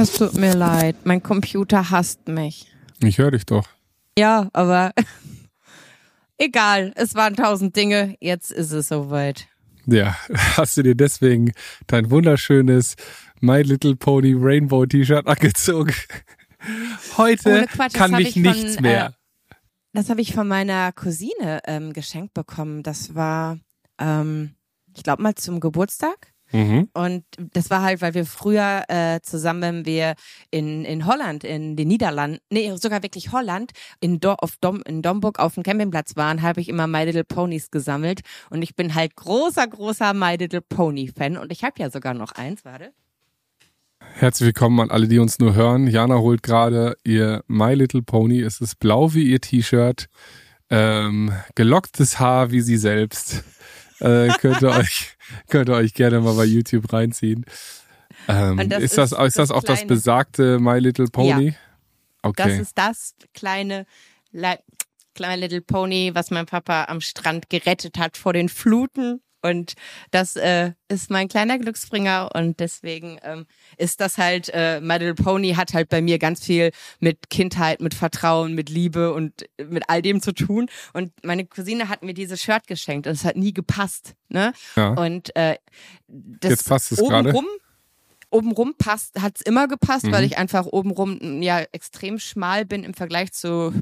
Es tut mir leid, mein Computer hasst mich. Ich höre dich doch. Ja, aber egal, es waren tausend Dinge, jetzt ist es soweit. Ja, hast du dir deswegen dein wunderschönes My Little Pony Rainbow T-Shirt angezogen? Heute Quatsch, kann mich nichts von, mehr. Äh, das habe ich von meiner Cousine ähm, geschenkt bekommen. Das war, ähm, ich glaube mal zum Geburtstag. Mhm. Und das war halt, weil wir früher äh, zusammen, wir in, in Holland, in den Niederlanden, nee, sogar wirklich Holland, in, Do auf Dom, in Domburg auf dem Campingplatz waren, habe ich immer My Little Ponies gesammelt. Und ich bin halt großer, großer My Little Pony Fan. Und ich habe ja sogar noch eins, warte. Herzlich willkommen an alle, die uns nur hören. Jana holt gerade ihr My Little Pony. Es ist blau wie ihr T-Shirt, ähm, gelocktes Haar wie sie selbst. Äh, könnt ihr euch könnt ihr euch gerne mal bei YouTube reinziehen. Ähm, das ist das ist ist das auch das besagte My Little Pony? Okay. Das ist das kleine, Le kleine Little Pony, was mein Papa am Strand gerettet hat vor den Fluten. Und das äh, ist mein kleiner Glücksbringer und deswegen ähm, ist das halt, äh, My Little Pony hat halt bei mir ganz viel mit Kindheit, mit Vertrauen, mit Liebe und mit all dem zu tun. Und meine Cousine hat mir dieses Shirt geschenkt und es hat nie gepasst. Ne? ja. Und äh, das Jetzt passt es gerade. Obenrum, passt, hat's immer gepasst, Mhm. weil ich einfach obenrum ja extrem schmal bin im Vergleich zu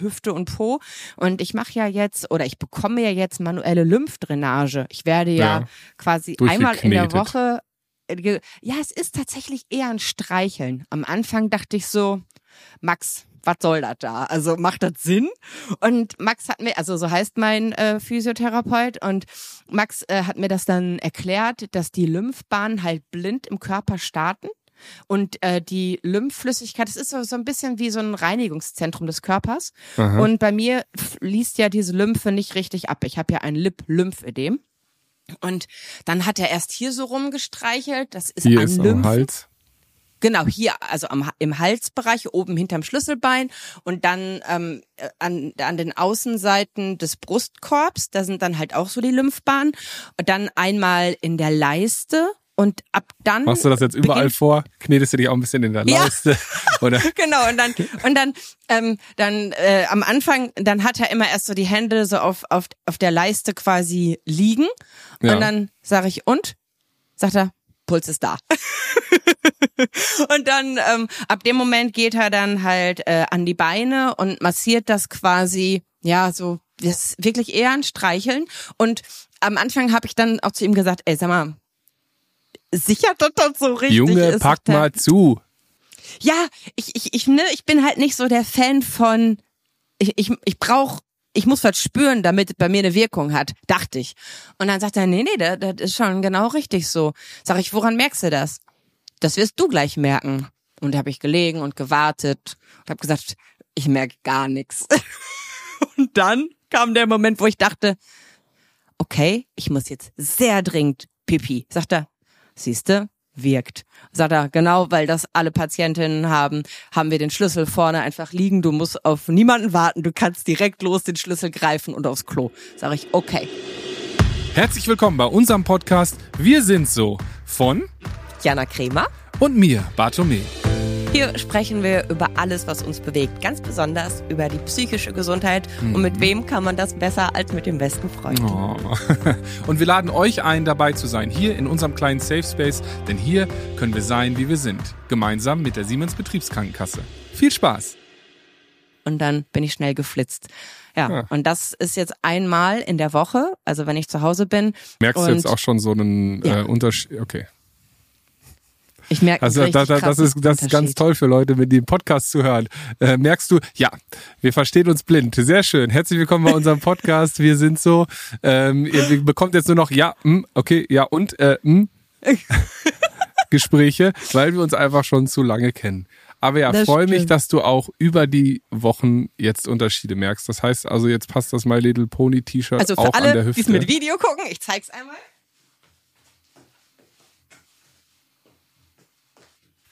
Hüfte und Po. Und ich mache ja jetzt oder ich bekomme ja jetzt manuelle Lymphdrainage. Ich werde ja, Ja. quasi einmal in der. Woche. äh, Ja, es ist tatsächlich eher ein Streicheln. Am Anfang dachte ich so, Max, was soll das da? Also macht das Sinn? Und Max hat mir, also so heißt mein äh, Physiotherapeut, und Max äh, hat mir das dann erklärt, dass die Lymphbahnen halt blind im Körper starten. Und äh, die Lymphflüssigkeit, das ist so, so ein bisschen wie so ein Reinigungszentrum des Körpers. Aha. Und bei mir fließt ja diese Lymphe nicht richtig ab. Ich habe ja ein Lip-Lymphödem. Und dann hat er erst hier so rumgestreichelt. Das ist Hier an ist am Lymphen. Hals. Genau, hier, also am, im Halsbereich, oben hinterm Schlüsselbein und dann ähm, äh, an, an den Außenseiten des Brustkorbs, da sind dann halt auch so die Lymphbahnen. Und dann einmal in der Leiste und ab dann. Machst du das jetzt überall vor? Knetest du dich auch ein bisschen in der Ja. Leiste? Oder? Genau, und dann, und dann, ähm, dann äh, am Anfang, dann hat er immer erst so die Hände so auf, auf, auf der Leiste quasi liegen. Ja. Und dann sage ich, und? Sagt er, Puls ist da. und dann, ähm, ab dem Moment geht er dann halt äh, an die Beine und massiert das quasi, ja, so, das ist wirklich eher ein Streicheln. Und am Anfang habe ich dann auch zu ihm gesagt, ey, sag mal, sicher, dass das so richtig Junge, ist? pack Sagt er, mal zu. ja, ich, ich, ich, ne, ich bin halt nicht so der Fan von, ich, ich, ich brauch, ich muss was spüren, damit es bei mir eine Wirkung hat, dachte ich. Und dann sagt er, nee, nee, das, das ist schon genau richtig so. Sag ich, woran merkst du das? Das wirst du gleich merken. Und da habe ich gelegen und gewartet und habe gesagt, ich merke gar nichts. Und dann kam der Moment, wo ich dachte, okay, ich muss jetzt sehr dringend Pipi. Sagt er, siehste, wirkt. Sagt er, genau, weil das alle Patientinnen haben, haben wir den Schlüssel vorne einfach liegen. Du musst auf niemanden warten. Du kannst direkt los den Schlüssel greifen und aufs Klo. Sag ich, okay. Herzlich willkommen bei unserem Podcast Wir sind so von Jana Kremer. und mir, Bartome. Hier sprechen wir über alles, was uns bewegt. Ganz besonders über die psychische Gesundheit. Und mit wem kann man das besser als mit dem besten Freund? Oh. Und wir laden euch ein, dabei zu sein, hier in unserem kleinen Safe Space, denn hier können wir sein, wie wir sind, gemeinsam mit der Siemens Betriebskrankenkasse. Viel Spaß! und dann bin ich schnell geflitzt. Ja, Ja. und das ist jetzt einmal in der Woche, also wenn ich zu Hause bin. Merkst du jetzt auch schon so einen Ja. äh, Unterschied? Okay. Ich merke Also einen da, da, das ist das ist ganz toll für Leute, mit dem Podcast zu hören. Äh, merkst du? Ja, wir verstehen uns blind. Sehr schön. Herzlich willkommen bei unserem Podcast. Wir sind so. Ähm, ihr bekommt jetzt nur noch ja, mm, okay, ja und äh, mm, Gespräche, weil wir uns einfach schon zu lange kennen. Aber ja, freue mich, dass du auch über die Wochen jetzt Unterschiede merkst. Das heißt also, jetzt passt das My Little Pony T-Shirt Also auch für an der alle, die Hüfte. es mit Video gucken, ich zeig's einmal.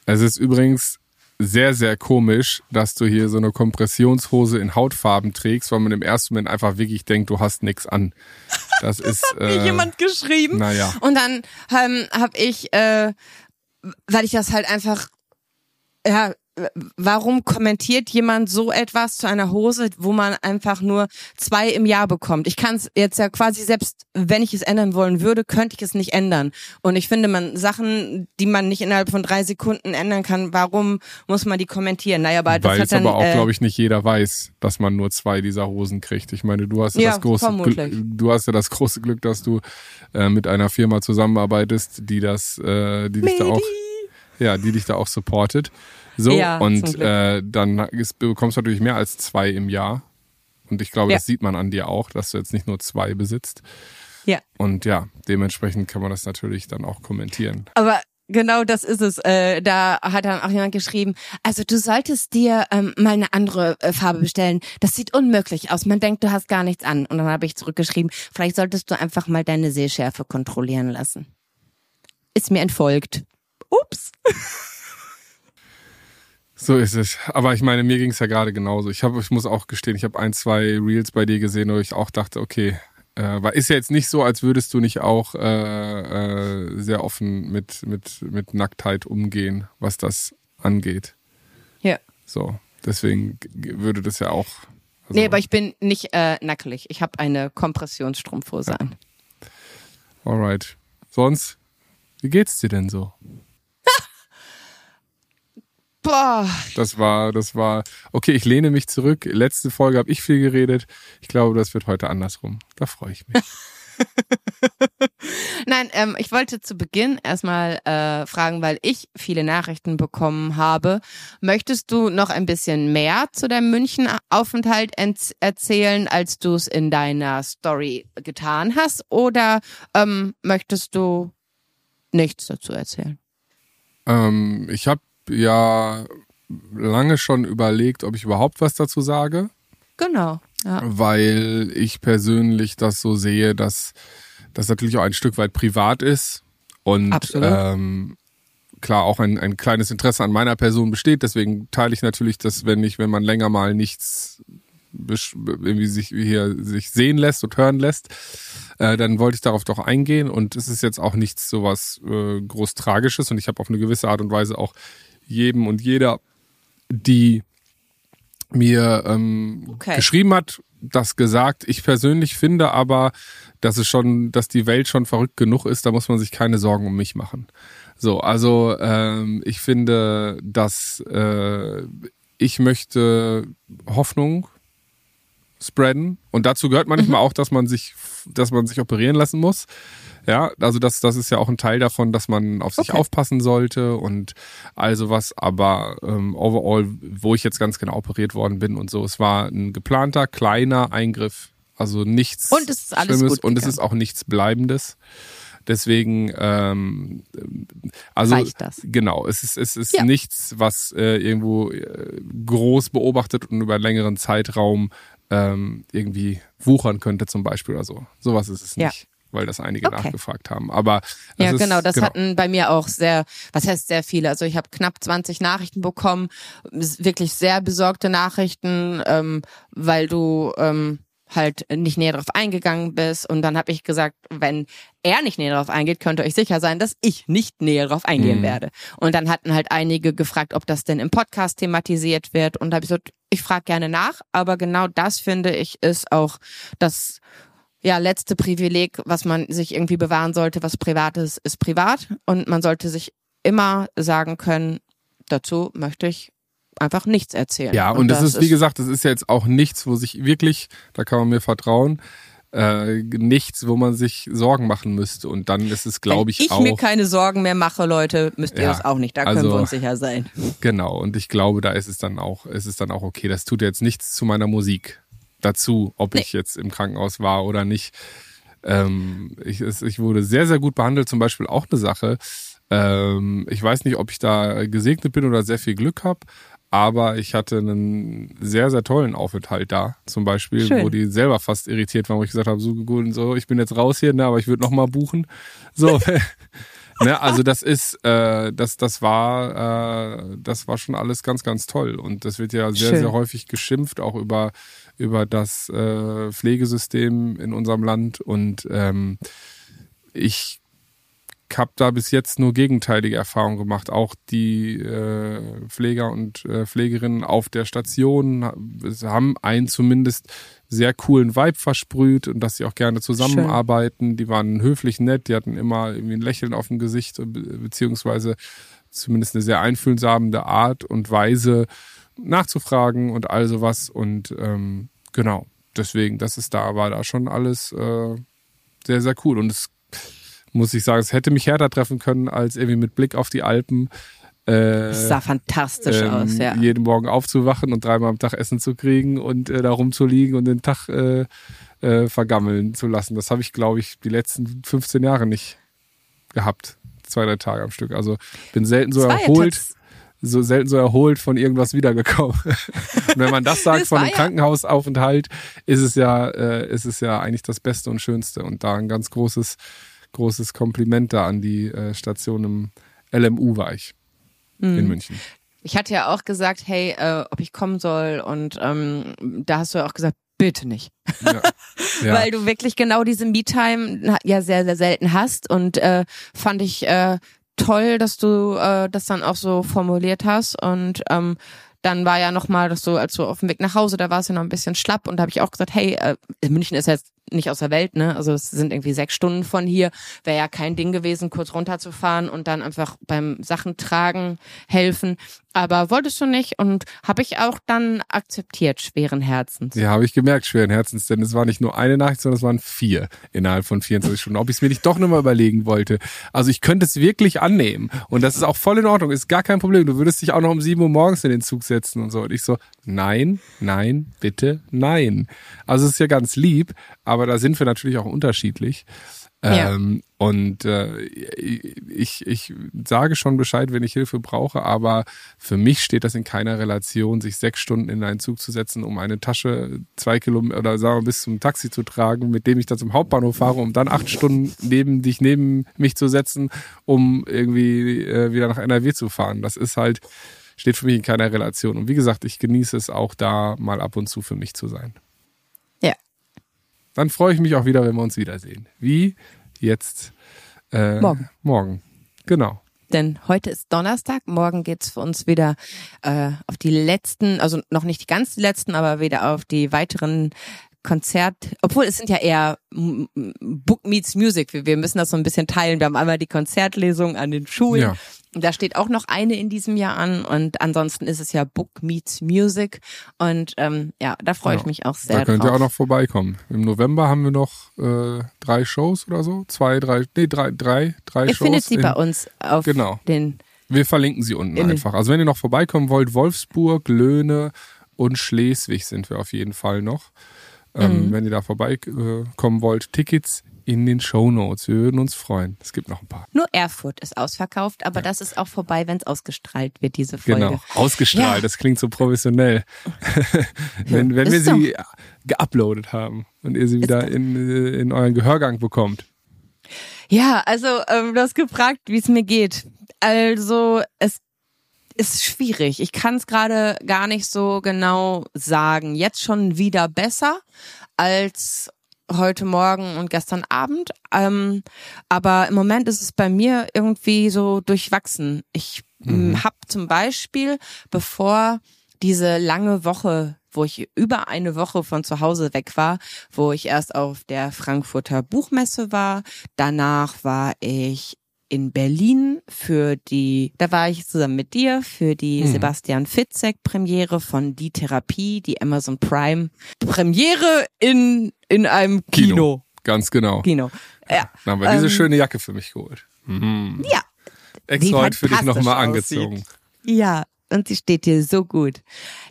Es ist übrigens sehr, sehr komisch, dass du hier so eine Kompressionshose in Hautfarben trägst, weil man im ersten Moment einfach wirklich denkt, du hast nichts an. Das ist. Mir äh, jemand geschrieben. Naja. Und dann ähm, habe ich, äh, weil ich das halt einfach ja, warum kommentiert jemand so etwas zu einer Hose, wo man einfach nur zwei im Jahr bekommt? Ich kann es jetzt ja quasi selbst, wenn ich es ändern wollen würde, könnte ich es nicht ändern. Und ich finde, man Sachen, die man nicht innerhalb von drei Sekunden ändern kann, warum muss man die kommentieren? Naja, aber das Weil hat dann, aber auch, äh, glaube ich, nicht jeder weiß, dass man nur zwei dieser Hosen kriegt. Ich meine, du hast ja, Ja, das große vermutlich. Glück, du hast ja das große Glück, dass du äh, mit einer Firma zusammenarbeitest, die das, äh, die dich da auch, ja, die dich da auch supportet. So Ja, und äh, dann ist, bekommst du natürlich mehr als zwei im Jahr. Und ich glaube, Ja. das sieht man an dir auch, dass du jetzt nicht nur zwei besitzt. Ja. Und ja, dementsprechend kann man das natürlich dann auch kommentieren. Aber genau das ist es. Äh, da hat dann auch jemand geschrieben, also du solltest dir ähm, mal eine andere äh, Farbe bestellen. Das sieht unmöglich aus. Man denkt, du hast gar nichts an. Und dann habe ich zurückgeschrieben, vielleicht solltest du einfach mal deine Sehschärfe kontrollieren lassen. Ist mir entfolgt. Ups. So ist es. Aber ich meine, mir ging es ja gerade genauso. Ich habe, ich muss auch gestehen, ich habe ein, zwei Reels bei dir gesehen, wo ich auch dachte, okay, äh, weil ist ja jetzt nicht so, als würdest du nicht auch äh, äh, sehr offen mit, mit, mit Nacktheit umgehen, was das angeht. Ja. So. Deswegen würde das ja auch. Also, Nee, aber ich bin nicht äh, nackelig. Ich habe eine Kompressionsstrumpfhose Ja. an. Alright. Sonst, wie geht's dir denn so? Boah. Das war, das war. Okay, ich lehne mich zurück. Letzte Folge habe ich viel geredet. Ich glaube, das wird heute andersrum. Da freue ich mich. Nein, ähm, ich wollte zu Beginn erstmal äh, fragen, weil ich viele Nachrichten bekommen habe. Möchtest du noch ein bisschen mehr zu deinem München-Aufenthalt ent- erzählen, als du es in deiner Story getan hast? Oder ähm, möchtest du nichts dazu erzählen? Ähm, ich habe ja lange schon überlegt, ob ich überhaupt was dazu sage, Genau. Ja. weil ich persönlich das so sehe, dass das natürlich auch ein Stück weit privat ist und ähm, klar auch ein, ein kleines Interesse an meiner Person besteht. Deswegen teile ich natürlich das, wenn ich, wenn man länger mal nichts irgendwie sich hier sich sehen lässt und hören lässt, äh, dann wollte ich darauf doch eingehen und es ist jetzt auch nichts sowas äh, groß Tragisches und ich habe auf eine gewisse Art und Weise auch jedem und jeder, die mir ähm, Okay. geschrieben hat, das gesagt. Ich persönlich finde aber, dass es schon, dass die Welt schon verrückt genug ist, da muss man sich keine Sorgen um mich machen. So, also ähm, ich finde, dass äh, ich möchte Hoffnung spreaden und dazu gehört manchmal auch, dass man sich, dass man sich operieren lassen muss. Ja, also das, das ist ja auch ein Teil davon, dass man auf sich Okay. aufpassen sollte und all sowas. Aber ähm, overall, wo ich jetzt ganz genau operiert worden bin und so, es war ein geplanter, kleiner Eingriff. Also nichts Und es ist alles Schlimmes gut und es ist auch nichts Bleibendes. Deswegen, ähm, also genau, es ist, es ist Ja. nichts, was äh, irgendwo äh, groß beobachtet und über einen längeren Zeitraum ähm, irgendwie wuchern könnte zum Beispiel oder so. Sowas ist es Ja. nicht, weil das einige Okay. nachgefragt haben. Aber Ja, ist, genau, das genau. hatten bei mir auch sehr, was heißt sehr viele? Also ich habe knapp 20 Nachrichten bekommen, wirklich sehr besorgte Nachrichten, ähm, weil du ähm, halt nicht näher drauf eingegangen bist. Und dann habe ich gesagt, wenn er nicht näher drauf eingeht, könnt ihr euch sicher sein, dass ich nicht näher drauf eingehen Mhm. werde. Und dann hatten halt einige gefragt, ob das denn im Podcast thematisiert wird. Und da habe ich gesagt, ich frage gerne nach, aber genau das finde ich ist auch das ja, letzte Privileg, was man sich irgendwie bewahren sollte, was privat ist, ist privat. Und man sollte sich immer sagen können, dazu möchte ich einfach nichts erzählen. Ja, und, das, ist, wie gesagt, das ist ja jetzt auch nichts, wo sich wirklich, da kann man mir vertrauen, äh, nichts, wo man sich Sorgen machen müsste. Und dann ist es, glaube ich, Wenn ich auch. mir keine Sorgen mehr mache, Leute, müsst ihr Ja, das auch nicht. Da können also- wir uns sicher sein. Genau, und ich glaube, da ist es dann auch, ist es dann auch okay. Das tut jetzt nichts zu meiner Musik dazu, ob Nee. ich jetzt im Krankenhaus war oder nicht. Ähm, ich, es, ich wurde sehr, sehr gut behandelt, zum Beispiel auch eine Sache. Ähm, ich weiß nicht, ob ich da gesegnet bin oder sehr viel Glück habe, aber ich hatte einen sehr, sehr tollen Aufenthalt da, zum Beispiel, Schön. wo die selber fast irritiert waren, wo ich gesagt habe, so gut, so, ich bin jetzt raus hier, ne, aber ich würde noch mal buchen. So, ne, also das ist, äh, das, das war, äh, das war schon alles ganz, ganz toll und das wird ja sehr, Schön. sehr häufig geschimpft, auch über über das äh, Pflegesystem in unserem Land und ähm, ich habe da bis jetzt nur gegenteilige Erfahrungen gemacht. Auch die äh, Pfleger und äh, Pflegerinnen auf der Station haben einen zumindest sehr coolen Vibe versprüht und dass sie auch gerne zusammenarbeiten. Schön. Die waren höflich nett, die hatten immer irgendwie ein Lächeln auf dem Gesicht, beziehungsweise zumindest eine sehr einfühlsame Art und Weise nachzufragen und all sowas. Und ähm, genau, deswegen, das ist da, war da schon alles äh, sehr, sehr cool. Und es muss ich sagen, es hätte mich härter treffen können, als irgendwie mit Blick auf die Alpen. Äh, das sah fantastisch ähm, aus, ja. Jeden Morgen aufzuwachen und dreimal am Tag Essen zu kriegen und äh, da rumzuliegen und den Tag äh, äh, vergammeln zu lassen. Das habe ich, glaube ich, die letzten 15 Jahre nicht gehabt. Zwei, drei Tage am Stück. Also bin selten so erholt so selten so erholt von irgendwas wiedergekommen. wenn man das sagt das von einem ja Krankenhausaufenthalt, ist es ja, äh, ist es ja eigentlich das Beste und Schönste. Und da ein ganz großes, großes Kompliment da an die äh, Station im LMU war ich mhm. in München. Ich hatte ja auch gesagt, hey, äh, ob ich kommen soll. Und ähm, da hast du ja auch gesagt, bitte nicht. Ja. Ja. Weil du wirklich genau diese Me-Time ja sehr, sehr selten hast. Und äh, fand ich äh, toll, dass du äh, das dann auch so formuliert hast. Und ähm, dann war ja nochmal, dass du, als du auf dem Weg nach Hause, da war es ja noch ein bisschen schlapp und da habe ich auch gesagt, hey, äh, München ist jetzt nicht aus der Welt, ne? Also es sind irgendwie sechs Stunden von hier. Wäre ja kein Ding gewesen, kurz runterzufahren und dann einfach beim Sachen tragen helfen. Aber wolltest du nicht und habe ich auch dann akzeptiert, schweren Herzens. Ja, habe ich gemerkt, schweren Herzens, denn es war nicht nur eine Nacht, sondern es waren vier innerhalb von 24 Stunden. Ob ich es mir nicht doch nochmal überlegen wollte. Also ich könnte es wirklich annehmen und das ist auch voll in Ordnung, ist gar kein Problem. Du würdest dich auch noch um sieben Uhr morgens in den Zug setzen und so. Und ich so, nein, nein, bitte, nein. Also es ist ja ganz lieb, aber da sind wir natürlich auch unterschiedlich. Ja. Ähm, und äh, ich, ich sage schon Bescheid, wenn ich Hilfe brauche, aber für mich steht das in keiner Relation, sich sechs Stunden in einen Zug zu setzen, um eine Tasche zwei Kilometer oder sagen wir bis zum Taxi zu tragen, mit dem ich dann zum Hauptbahnhof fahre, um dann acht Stunden neben dich neben mich zu setzen, um irgendwie äh, wieder nach NRW zu fahren. Das ist halt, steht für mich in keiner Relation. Und wie gesagt, ich genieße es auch da mal ab und zu für mich zu sein. Dann freue ich mich auch wieder, wenn wir uns wiedersehen. Wie jetzt äh, morgen. Morgen. Genau. Denn heute ist Donnerstag, morgen geht's für uns wieder äh, auf die letzten, also noch nicht die ganz letzten, aber wieder auf die weiteren Konzert, obwohl es sind ja eher Book Meets Music. Wir müssen das so ein bisschen teilen. Wir haben einmal die Konzertlesung an den Schulen ja. Da steht auch noch eine in diesem Jahr an und ansonsten ist es ja Book Meets Music und ähm, ja, da freue ich ja, mich auch sehr. Da könnt drauf. ihr auch noch vorbeikommen. Im November haben wir noch äh, drei Shows oder so, zwei, drei, nee drei, drei, drei ihr Shows. Ihr findet sie in, bei uns auf genau. den. Wir verlinken sie unten einfach. Also wenn ihr noch vorbeikommen wollt, Wolfsburg, Löhne und Schleswig sind wir auf jeden Fall noch. Ähm, mhm. Wenn ihr da vorbeikommen wollt, Tickets in den Show Notes. Wir würden uns freuen. Es gibt noch ein paar. Nur Erfurt ist ausverkauft, aber ja. das ist auch vorbei, wenn es ausgestrahlt wird, diese Folge. Genau, ausgestrahlt. Ja. Das klingt so professionell. wenn wenn wir sie so. geuploadet haben und ihr sie wieder in, äh, in euren Gehörgang bekommt. Ja, also ähm, du hast gefragt, wie es mir geht. Also es ist schwierig. Ich kann es gerade gar nicht so genau sagen. Jetzt schon wieder besser als heute Morgen und gestern Abend. Ähm, aber im Moment ist es bei mir irgendwie so durchwachsen. Ich mhm. habe zum Beispiel, bevor diese lange Woche, wo ich über eine Woche von zu Hause weg war, wo ich erst auf der Frankfurter Buchmesse war, danach war ich in Berlin für die, da war ich zusammen mit dir für die mhm. Sebastian Fitzek Premiere von Die Therapie, die Amazon Prime Premiere in, in einem Kino. Kino. Ganz genau. Kino. Ja. Dann haben wir diese ähm, schöne Jacke für mich geholt. Mhm. Ja. Extra heute für dich nochmal angezogen. Ja, und sie steht dir so gut.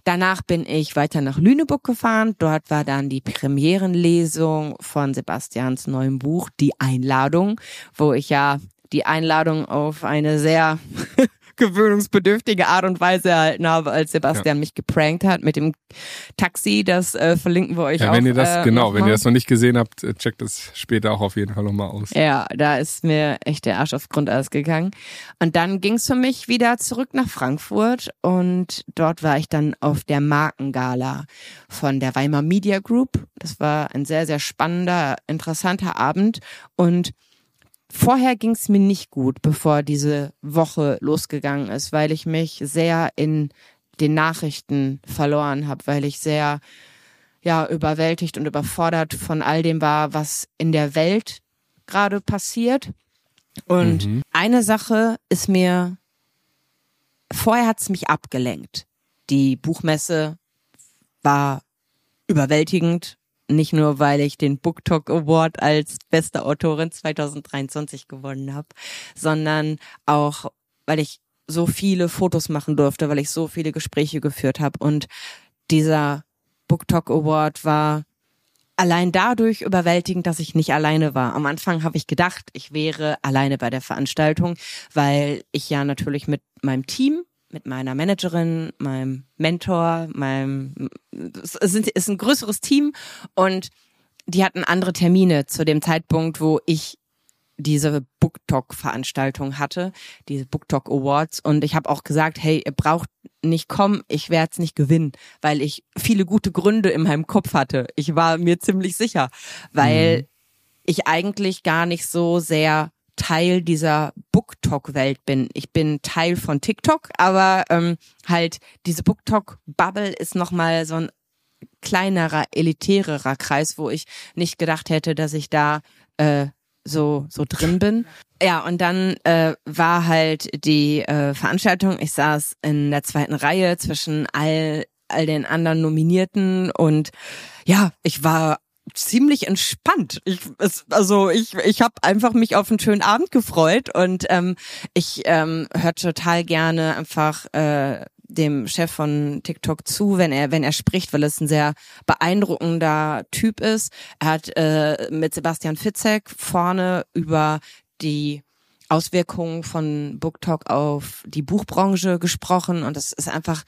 Danach bin ich weiter nach Lüneburg gefahren. Dort war dann die Premierenlesung von Sebastians neuem Buch, Die Einladung, wo ich ja die Einladung auf eine sehr gewöhnungsbedürftige Art und Weise erhalten habe, als Sebastian ja. mich geprankt hat mit dem Taxi. Das äh, verlinken wir euch ja, auch. Wenn ihr das, äh, genau, wenn ihr das noch nicht gesehen habt, äh, checkt das später auch auf jeden Fall nochmal aus. Ja, da ist mir echt der Arsch aufs Grundeis gegangen. Und dann ging es für mich wieder zurück nach Frankfurt und dort war ich dann auf der Markengala von der Weimar Media Group. Das war ein sehr, sehr spannender, interessanter Abend und vorher ging es mir nicht gut, bevor diese Woche losgegangen ist, weil ich mich sehr in den Nachrichten verloren habe, weil ich sehr ja überwältigt und überfordert von all dem war, was in der Welt gerade passiert. Und mhm. eine Sache ist mir vorher hat's mich abgelenkt. Die Buchmesse war überwältigend, nicht nur weil ich den Book Talk Award als beste Autorin 2023 gewonnen habe, sondern auch weil ich so viele Fotos machen durfte, weil ich so viele Gespräche geführt habe und dieser Book Talk Award war allein dadurch überwältigend, dass ich nicht alleine war. Am Anfang habe ich gedacht, ich wäre alleine bei der Veranstaltung, weil ich ja natürlich mit meinem Team mit meiner Managerin, meinem Mentor, meinem es ist ein größeres Team und die hatten andere Termine zu dem Zeitpunkt, wo ich diese Book Talk Veranstaltung hatte, diese Book Talk Awards und ich habe auch gesagt, hey, ihr braucht nicht kommen, ich werde es nicht gewinnen, weil ich viele gute Gründe in meinem Kopf hatte. Ich war mir ziemlich sicher, weil mhm. ich eigentlich gar nicht so sehr Teil dieser BookTok-Welt bin. Ich bin Teil von TikTok, aber ähm, halt diese BookTok-Bubble ist nochmal so ein kleinerer, elitärerer Kreis, wo ich nicht gedacht hätte, dass ich da äh, so so drin bin. Ja, und dann äh, war halt die äh, Veranstaltung. Ich saß in der zweiten Reihe zwischen all all den anderen Nominierten und ja, ich war ziemlich entspannt. Ich, es, also ich, ich habe einfach mich auf einen schönen Abend gefreut und ähm, ich ähm, höre total gerne einfach äh, dem Chef von TikTok zu, wenn er wenn er spricht, weil es ein sehr beeindruckender Typ ist. Er hat äh, mit Sebastian Fitzek vorne über die Auswirkungen von BookTok auf die Buchbranche gesprochen und das ist einfach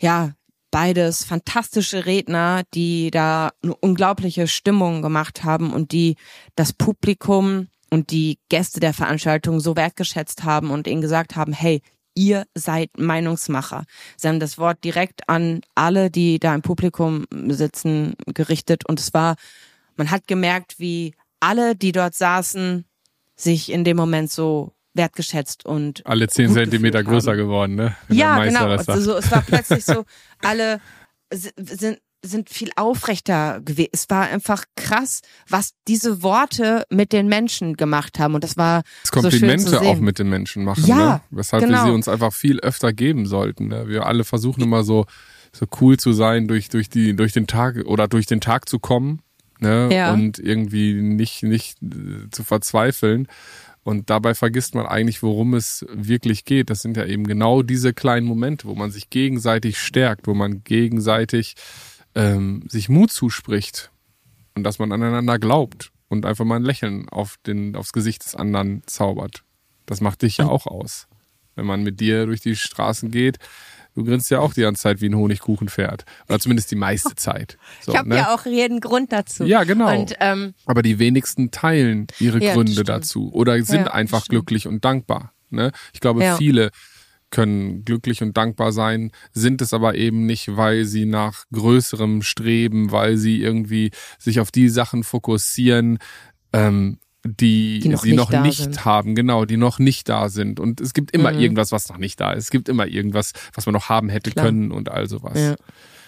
ja beides fantastische Redner, die da eine unglaubliche Stimmung gemacht haben und die das Publikum und die Gäste der Veranstaltung so wertgeschätzt haben und ihnen gesagt haben, hey, ihr seid Meinungsmacher. Sie haben das Wort direkt an alle, die da im Publikum sitzen, gerichtet und es war, man hat gemerkt, wie alle, die dort saßen, sich in dem Moment so wertgeschätzt und alle zehn Zentimeter größer geworden, ne? Wenn ja, genau. Also, es war plötzlich so, alle sind sind viel aufrechter gewesen. Es war einfach krass, was diese Worte mit den Menschen gemacht haben. Und das war das Komplimente so auch mit den Menschen machen, ja, ne? Weshalb genau. wir sie uns einfach viel öfter geben sollten. Ne? Wir alle versuchen immer so, so cool zu sein, durch, durch die, durch den Tag oder durch den Tag zu kommen, ne? Ja. Und irgendwie nicht, nicht äh, zu verzweifeln. Und dabei vergisst man eigentlich, worum es wirklich geht. Das sind ja eben genau diese kleinen Momente, wo man sich gegenseitig stärkt, wo man gegenseitig ähm, sich Mut zuspricht und dass man aneinander glaubt und einfach mal ein Lächeln auf den, aufs Gesicht des anderen zaubert. Das macht dich ja auch aus. Wenn man mit dir durch die Straßen geht, Du grinst ja auch die ganze Zeit wie ein Honigkuchenpferd. Oder zumindest die meiste Zeit. So, ich habe ne? ja auch jeden Grund dazu. Ja, genau. Und, ähm, Aber die wenigsten teilen ihre ja, Gründe dazu oder sind Ja, einfach glücklich und dankbar. Ne? Ich glaube, Ja. viele können glücklich und dankbar sein, sind es aber eben nicht, weil sie nach größerem streben, weil sie irgendwie sich auf die Sachen fokussieren, ähm, die, Die noch sie nicht noch nicht sind. haben, genau, die noch nicht da sind. Und es gibt immer Mhm. irgendwas, was noch nicht da ist. Es gibt immer irgendwas, was man noch haben hätte Klar. können und all sowas. Ja.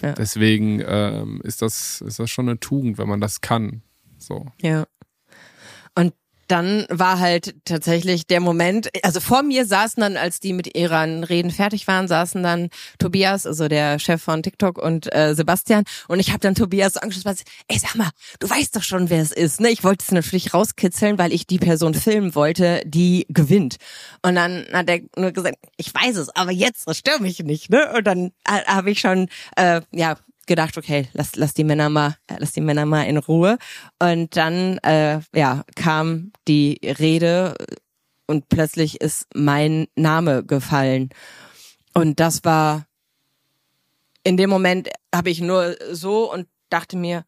Ja. Deswegen ähm, ist das ist das schon eine Tugend, wenn man das kann. So. Ja. Und dann war halt tatsächlich der Moment, also vor mir saßen dann, als die mit ihren Reden fertig waren, saßen dann Tobias, also der Chef von TikTok und äh, Sebastian und ich habe dann Tobias so angeschaut, ey sag mal, du weißt doch schon, wer es ist, ne? Ich wollte es natürlich rauskitzeln, weil ich die Person filmen wollte, die gewinnt. Und dann hat er nur gesagt, ich weiß es, aber jetzt stör mich nicht, ne? Und dann äh, habe ich schon äh, ja gedacht, okay, lass, lass die Männer mal, äh, lass die Männer mal in Ruhe. Und dann, äh, ja, kam die Rede und plötzlich ist mein Name gefallen. Und das war, in dem Moment habe ich nur so und dachte mir,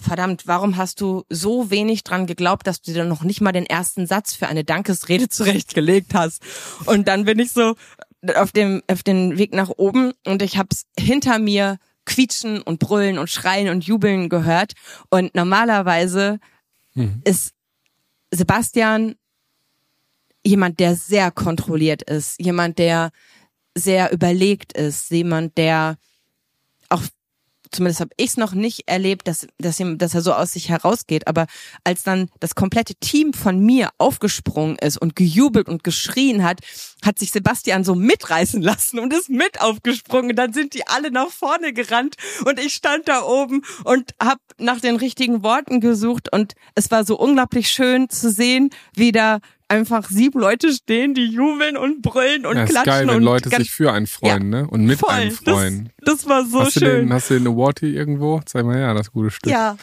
verdammt, warum hast du so wenig dran geglaubt, dass du dir noch nicht mal den ersten Satz für eine Dankesrede zurechtgelegt hast? Und dann bin ich so auf dem, auf den Weg nach oben und ich hab's hinter mir quietschen und brüllen und schreien und jubeln gehört. Und normalerweise Mhm. ist Sebastian jemand, der sehr kontrolliert ist, jemand, der sehr überlegt ist, jemand, der auch zumindest habe ich es noch nicht erlebt, dass, dass, ihm, dass er so aus sich herausgeht. Aber als dann das komplette Team von mir aufgesprungen ist und gejubelt und geschrien hat, hat sich Sebastian so mitreißen lassen und ist mit aufgesprungen. Dann sind die alle nach vorne gerannt und ich stand da oben und habe nach den richtigen Worten gesucht und es war so unglaublich schön zu sehen, wie da einfach sieben Leute stehen, die jubeln und brüllen und ja, ist klatschen. geil, wenn und Leute sich für einen freuen, Ja, ne? Und mit voll. einem freuen. Das, das war so hast, du schön. den, hast du den Award hier irgendwo? Zeig mal her, das gute Stück. ja,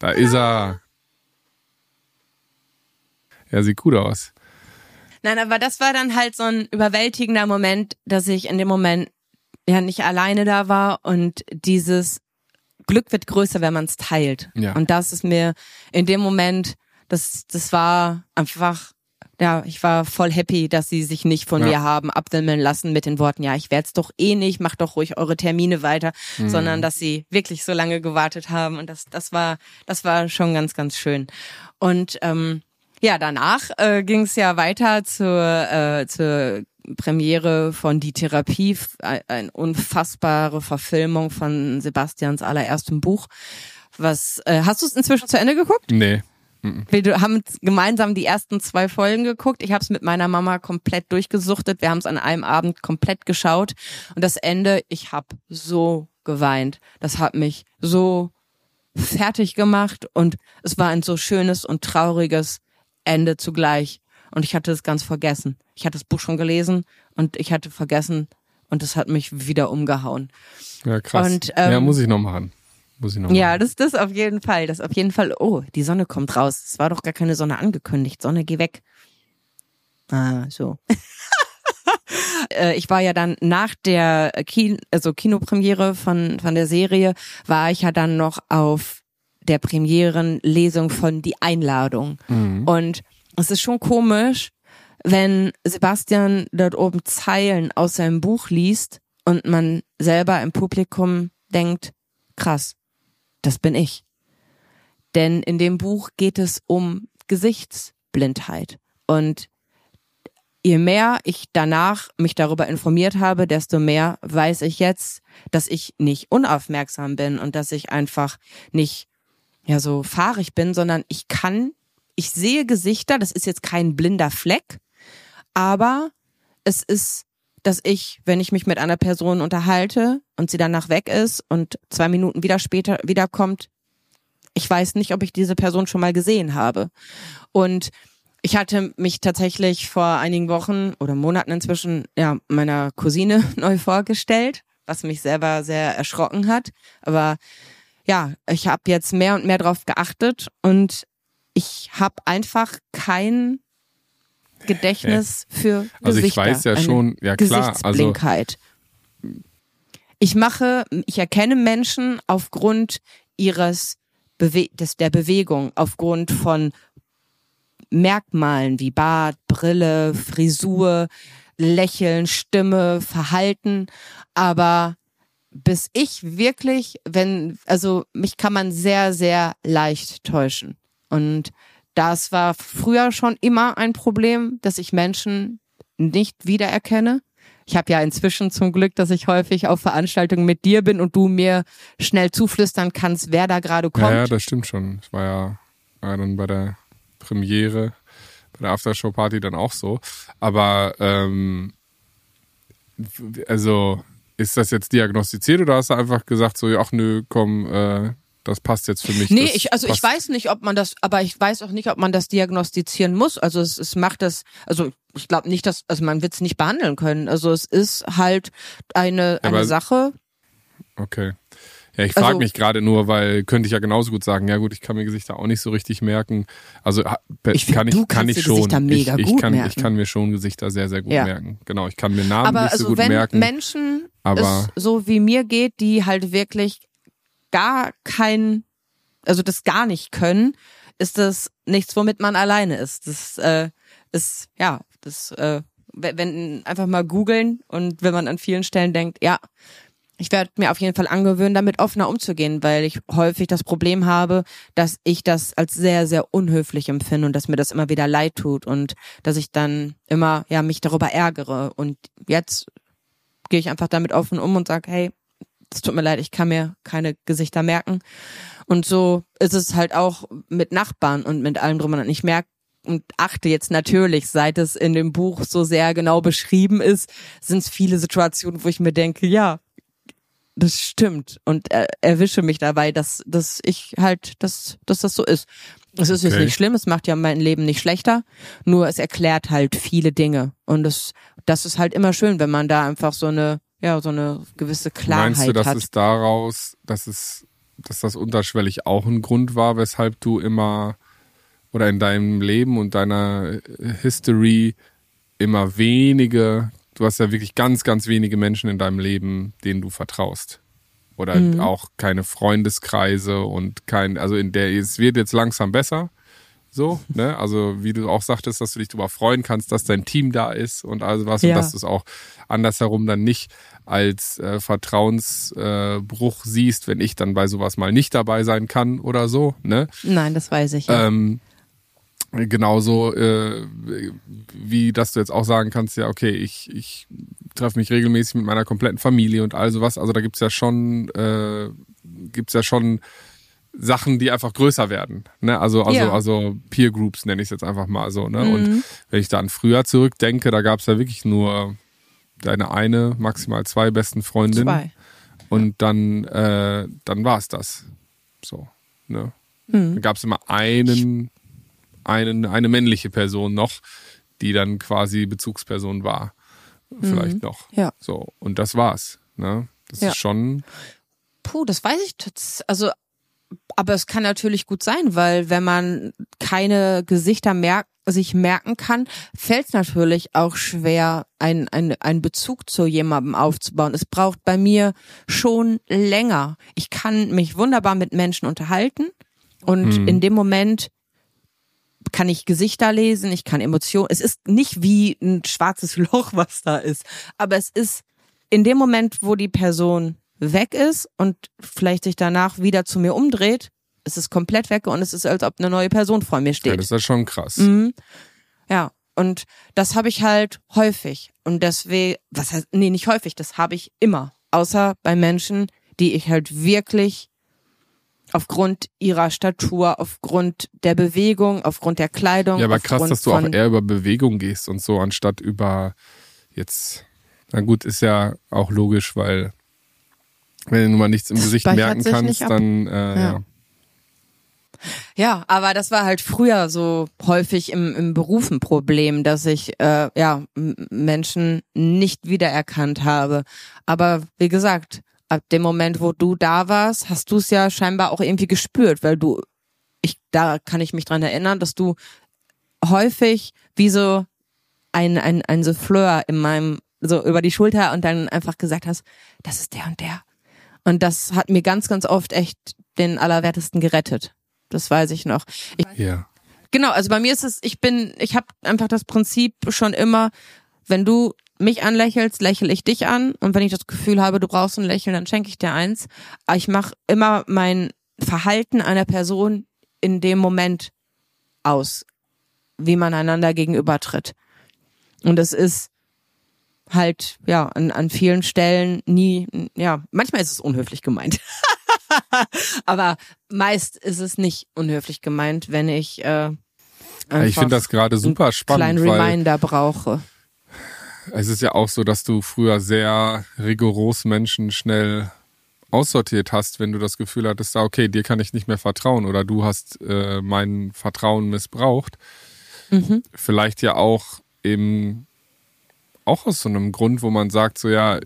Da ist er. Ja, sieht gut aus. Nein, aber das war dann halt so ein überwältigender Moment, dass ich in dem Moment ja nicht alleine da war und dieses Glück wird größer, wenn man es teilt. Ja. Und das ist mir in dem Moment, das, das war einfach, ja, ich war voll happy, dass sie sich nicht von Ja. mir haben abwimmeln lassen mit den Worten, ja, ich werd's doch eh nicht, macht doch ruhig eure Termine weiter, Mhm. sondern dass sie wirklich so lange gewartet haben und das, das war, das war schon ganz, ganz schön. Und ähm, ja, danach äh, ging es ja weiter zur, äh, zur Premiere von Die Therapie, ein- eine unfassbare Verfilmung von Sebastians allererstem Buch. Was äh, hast du es inzwischen zu Ende geguckt? Nee. Wir haben gemeinsam die ersten zwei Folgen geguckt. Ich habe es mit meiner Mama komplett durchgesuchtet. Wir haben es an einem Abend komplett geschaut. Und das Ende, ich habe so geweint. Das hat mich so fertig gemacht und es war ein so schönes und trauriges Ende zugleich. Und ich hatte es ganz vergessen. Ich hatte das Buch schon gelesen und ich hatte vergessen und es hat mich wieder umgehauen. Ja, krass. Und, ähm, ja, muss ich noch machen. Muss ich noch Ja, machen. das das auf jeden Fall. Das auf jeden Fall. Oh, die Sonne kommt raus. Es war doch gar keine Sonne angekündigt. Sonne, geh weg. Ah, so. Äh, ich war ja dann nach der Kin also Kinopremiere von von der Serie war ich ja dann noch auf der Premierenlesung von Die Einladung. Und es ist schon komisch, wenn Sebastian dort oben Zeilen aus seinem Buch liest und man selber im Publikum denkt, krass, das bin ich. Denn in dem Buch geht es um Gesichtsblindheit. Und je mehr ich danach mich darüber informiert habe, desto mehr weiß ich jetzt, dass ich nicht unaufmerksam bin und dass ich einfach nicht ja so fahrig bin, sondern ich kann, ich sehe Gesichter, das ist jetzt kein blinder Fleck, aber es ist, dass ich, wenn ich mich mit einer Person unterhalte und sie danach weg ist und zwei Minuten wieder später wiederkommt, ich weiß nicht, ob ich diese Person schon mal gesehen habe. Und ich hatte mich tatsächlich vor einigen Wochen oder Monaten inzwischen ja meiner Cousine neu vorgestellt, was mich selber sehr erschrocken hat. Aber ja, ich habe jetzt mehr und mehr drauf geachtet und ich habe einfach kein Gedächtnis für Also ich Gesichter. weiß ja schon, ja klar, also ich mache, ich erkenne Menschen aufgrund ihres Bewe des, der Bewegung, aufgrund von Merkmalen wie Bart, Brille, Frisur, Lächeln, Stimme, Verhalten, aber bis ich wirklich, wenn, also mich kann man sehr, sehr leicht täuschen. Und das war früher schon immer ein Problem, dass ich Menschen nicht wiedererkenne. Ich habe ja inzwischen zum Glück, dass ich häufig auf Veranstaltungen mit dir bin und du mir schnell zuflüstern kannst, wer da gerade kommt. Ja, ja, das stimmt schon. Ich war ja, war dann bei der Premiere, bei der Aftershow-Party dann auch so. Aber ähm, also ist das jetzt diagnostiziert oder hast du einfach gesagt so, ach nö, komm, äh, das passt jetzt für mich. Nee, ich, also ich weiß nicht, ob man das, aber ich weiß auch nicht, ob man das diagnostizieren muss. Also es, es macht das, also ich glaube nicht, dass, also man wird es nicht behandeln können. Also es ist halt eine, eine aber- Sache. Okay. Ja, ich frage Also- mich gerade nur, weil könnte ich ja genauso gut sagen, ja gut, ich kann mir Gesichter auch nicht so richtig merken. Also Ich find, kann ich, du kann ich schon. Gesichter mega ich, ich gut kann, Ich merken. kann mir schon Gesichter sehr, sehr gut Ja. merken. Genau, ich kann mir Namen Aber nicht so also gut wenn merken. Menschen aber- es so wie mir geht, die halt wirklich gar kein, also das gar nicht können, ist das nichts, womit man alleine ist. Das äh, ist, ja, das, äh, wenn einfach mal googeln und wenn man an vielen Stellen denkt, ja, ich werde mir auf jeden Fall angewöhnen, damit offener umzugehen, weil ich häufig das Problem habe, dass ich das als sehr, sehr unhöflich empfinde und dass mir das immer wieder leid tut und dass ich dann immer ja mich darüber ärgere. Und jetzt gehe ich einfach damit offen um und sage, hey, es tut mir leid, ich kann mir keine Gesichter merken. Und so ist es halt auch mit Nachbarn und mit allem drum und ich merke und achte jetzt natürlich, seit es in dem Buch so sehr genau beschrieben ist, sind es viele Situationen, wo ich mir denke, ja, das stimmt und er, erwische mich dabei, dass, dass ich halt, dass, dass das so ist. Es ist okay. jetzt nicht schlimm, es macht ja mein Leben nicht schlechter, nur es erklärt halt viele Dinge und das, das ist halt immer schön, wenn man da einfach so eine, ja, so eine gewisse Klarheit. Meinst du, dass hat. es daraus, dass es, dass das unterschwellig auch ein Grund war, weshalb du immer oder in deinem Leben und deiner History immer wenige du hast ja wirklich ganz, ganz wenige Menschen in deinem Leben, denen du vertraust. Oder mhm. auch keine Freundeskreise und kein, also in der, es wird jetzt langsam besser. So, ne? Also, wie du auch sagtest, dass du dich darüber freuen kannst, dass dein Team da ist und also was, ja. und dass du es auch andersherum dann nicht als äh, Vertrauensbruch äh, siehst, wenn ich dann bei sowas mal nicht dabei sein kann oder so, ne? Nein, das weiß ich. Ja. Ähm, genauso äh, wie dass du jetzt auch sagen kannst, ja, okay, ich, ich treffe mich regelmäßig mit meiner kompletten Familie und all sowas. Also da gibt's ja schon, äh, gibt's ja schon Sachen, die einfach größer werden. Ne? Also, also, ja. also Peer Groups nenne ich es jetzt einfach mal so. Ne? Mhm. Und wenn ich da an früher zurückdenke, da gab's ja wirklich nur deine eine, maximal zwei besten Freundinnen. Zwei. Und dann, äh, dann war's das. So. Ne? Mhm. Dann gab's immer einen eine, eine männliche Person noch, die dann quasi Bezugsperson war. Vielleicht mhm. noch. Ja. So. Und das war's. Ne? Das ja. ist schon. Puh, das weiß ich. Also, aber es kann natürlich gut sein, weil wenn man keine Gesichter merkt, sich merken kann, fällt es natürlich auch schwer, einen ein Bezug zu jemandem aufzubauen. Es braucht bei mir schon länger. Ich kann mich wunderbar mit Menschen unterhalten und mhm. in dem Moment kann ich Gesichter lesen, ich kann Emotionen. Es ist nicht wie ein schwarzes Loch, was da ist, aber es ist in dem Moment, wo die Person weg ist und vielleicht sich danach wieder zu mir umdreht, ist es komplett weg und es ist, als ob eine neue Person vor mir steht. Ja, das ist ja schon krass. Mhm. Ja, und das habe ich halt häufig. Und deswegen, was heißt, nee, nicht häufig, das habe ich immer. Außer bei Menschen, die ich halt wirklich aufgrund ihrer Statur, aufgrund der Bewegung, aufgrund der Kleidung. Ja, aber krass, dass du auch eher über Bewegung gehst und so, anstatt über jetzt, na gut, ist ja auch logisch, weil wenn du nun mal nichts im Gesicht merken kannst, dann äh, ja. ja. Ja, aber das war halt früher so häufig im, im Beruf ein Problem, dass ich äh, ja Menschen nicht wiedererkannt habe. Aber wie gesagt, ab dem Moment, wo du da warst, hast du es ja scheinbar auch irgendwie gespürt, weil du, ich, da kann ich mich dran erinnern, dass du häufig wie so ein, ein, ein Souffleur in meinem, so über die Schulter und dann einfach gesagt hast, das ist der und der. Und das hat mir ganz, ganz oft echt den Allerwertesten gerettet. Das weiß ich noch. Ich, ja. Genau, also bei mir ist es, ich bin, ich habe einfach das Prinzip schon immer, wenn du mich anlächelst, lächle ich dich an und wenn ich das Gefühl habe, du brauchst ein Lächeln, dann schenke ich dir eins. Aber ich mache immer mein Verhalten einer Person in dem Moment aus, wie man einander gegenübertritt. Und es ist halt, ja, an, an vielen Stellen nie, ja, manchmal ist es unhöflich gemeint. Aber meist ist es nicht unhöflich gemeint, wenn ich äh, ich finde das gerade super spannend. Einen kleinen Reminder brauche es ist ja auch so, dass du früher sehr rigoros Menschen schnell aussortiert hast, wenn du das Gefühl hattest, okay, dir kann ich nicht mehr vertrauen oder du hast äh, mein Vertrauen missbraucht. Mhm. Vielleicht ja auch eben auch aus so einem Grund, wo man sagt, so ja,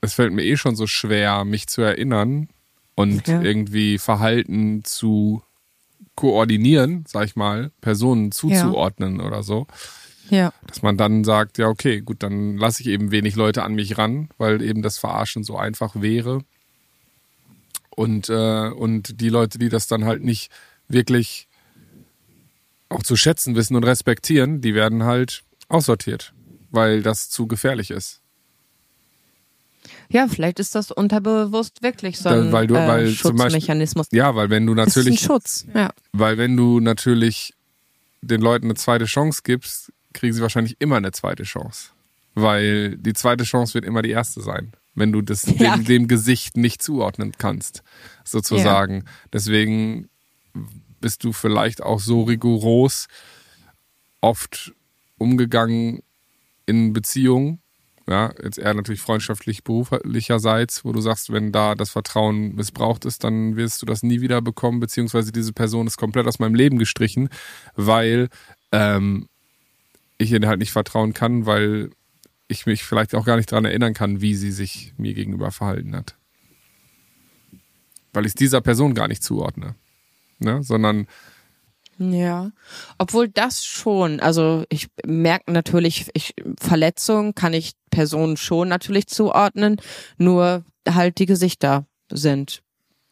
es fällt mir eh schon so schwer, mich zu erinnern und ja. irgendwie Verhalten zu koordinieren, sag ich mal, Personen zuzuordnen ja. oder so. Ja. Dass man dann sagt, ja, okay, gut, dann lasse ich eben wenig Leute an mich ran, weil eben das Verarschen so einfach wäre. Und, äh, und die Leute, die das dann halt nicht wirklich auch zu schätzen wissen und respektieren, die werden halt aussortiert, weil das zu gefährlich ist. Ja, vielleicht ist das unterbewusst wirklich so ein Da- weil du- äh, weil Beispiel- Schutzmechanismus. Ja, weil wenn du Das ist ein natürlich, Schutz. Ja. weil wenn du natürlich den Leuten eine zweite Chance gibst, kriegen sie wahrscheinlich immer eine zweite Chance. Weil die zweite Chance wird immer die erste sein, wenn du das Ja. dem, dem Gesicht nicht zuordnen kannst, sozusagen. Deswegen bist du vielleicht auch so rigoros oft umgegangen in Beziehungen, ja, jetzt eher natürlich freundschaftlich beruflicherseits, wo du sagst, wenn da das Vertrauen missbraucht ist, dann wirst du das nie wieder bekommen, beziehungsweise diese Person ist komplett aus meinem Leben gestrichen, weil ähm, ich ihr halt nicht vertrauen kann, weil ich mich vielleicht auch gar nicht daran erinnern kann, wie sie sich mir gegenüber verhalten hat. Weil ich dieser Person gar nicht zuordne. Ne? Sondern Ja, obwohl das schon, also ich merke natürlich, ich, Verletzungen kann ich Personen schon natürlich zuordnen, nur halt die Gesichter sind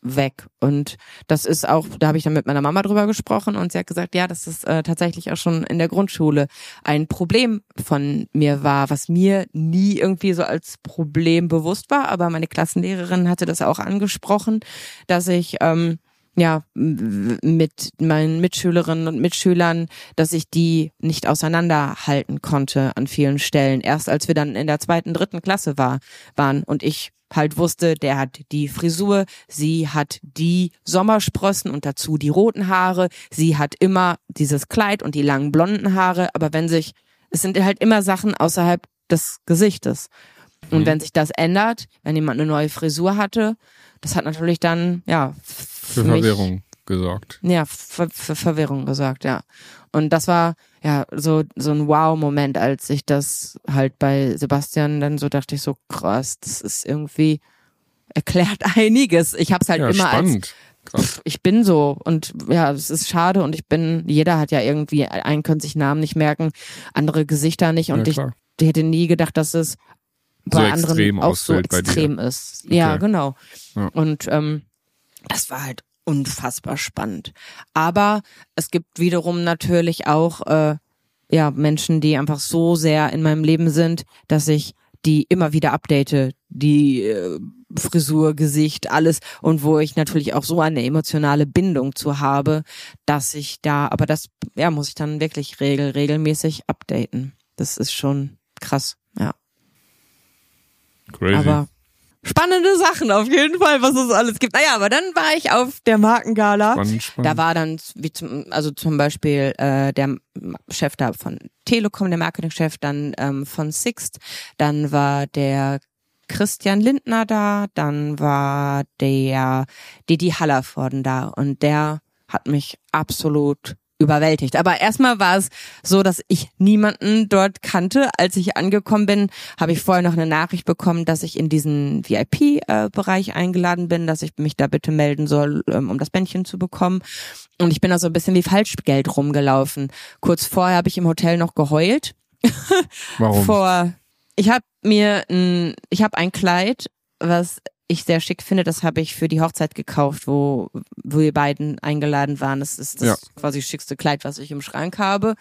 weg. Und das ist auch, da habe ich dann mit meiner Mama drüber gesprochen und sie hat gesagt, ja, dass das äh, tatsächlich auch schon in der Grundschule ein Problem von mir war, was mir nie irgendwie so als Problem bewusst war, aber meine Klassenlehrerin hatte das auch angesprochen, dass ich ähm, ja, mit meinen Mitschülerinnen und Mitschülern, dass ich die nicht auseinanderhalten konnte an vielen Stellen. Erst als wir dann in der zweiten, dritten Klasse war, waren und ich halt wusste, der hat die Frisur, sie hat die Sommersprossen und dazu die roten Haare, sie hat immer dieses Kleid und die langen blonden Haare, aber wenn sich, es sind halt immer Sachen außerhalb des Gesichtes. Und Mhm. wenn sich das ändert, wenn jemand eine neue Frisur hatte, das hat natürlich dann, ja, für mich- Verwirrung gesorgt. Ja, für, für Verwirrung gesagt, ja. Und das war ja so so ein Wow-Moment, als ich das halt bei Sebastian dann so dachte ich so krass, das ist irgendwie erklärt einiges. Ich habe es halt ja, immer als spannend. Krass. pff, ich bin so und ja, es ist schade und ich bin jeder hat ja irgendwie einen können sich Namen nicht merken, andere Gesichter nicht und ja, ich klar. hätte nie gedacht, dass es So bei extrem anderen auch so extrem ist. Ja, Okay. genau. Ja. Und ähm, das war halt unfassbar spannend. Aber es gibt wiederum natürlich auch äh, ja Menschen, die einfach so sehr in meinem Leben sind, dass ich die immer wieder update, die äh, Frisur, Gesicht, alles und wo ich natürlich auch so eine emotionale Bindung zu habe, dass ich da, aber das ja muss ich dann wirklich regel regelmäßig updaten. Das ist schon krass, ja. Crazy. Aber spannende Sachen auf jeden Fall, was es alles gibt. Naja, aber dann war ich auf der Markengala. spannend, spannend. Da war dann wie zum, also zum Beispiel äh, der Chef da von Telekom, der Marketingchef, dann ähm, von Sixt, dann war der Christian Lindner da, dann war der Didi Hallervorden da und der hat mich absolut überwältigt. Aber erstmal war es so, dass ich niemanden dort kannte. Als ich angekommen bin, habe ich vorher noch eine Nachricht bekommen, dass ich in diesen VIP-Bereich eingeladen bin, dass ich mich da bitte melden soll, ähm, um das Bändchen zu bekommen. Und ich bin da so ein bisschen wie Falschgeld rumgelaufen. Kurz vorher habe ich im Hotel noch geheult. Warum? Vor, ich habe mir ein, ich habe ein Kleid, was ich sehr schick finde. Das habe ich für die Hochzeit gekauft, wo, wo wir beiden eingeladen waren. Das ist das Ja. quasi schickste Kleid, was ich im Schrank habe.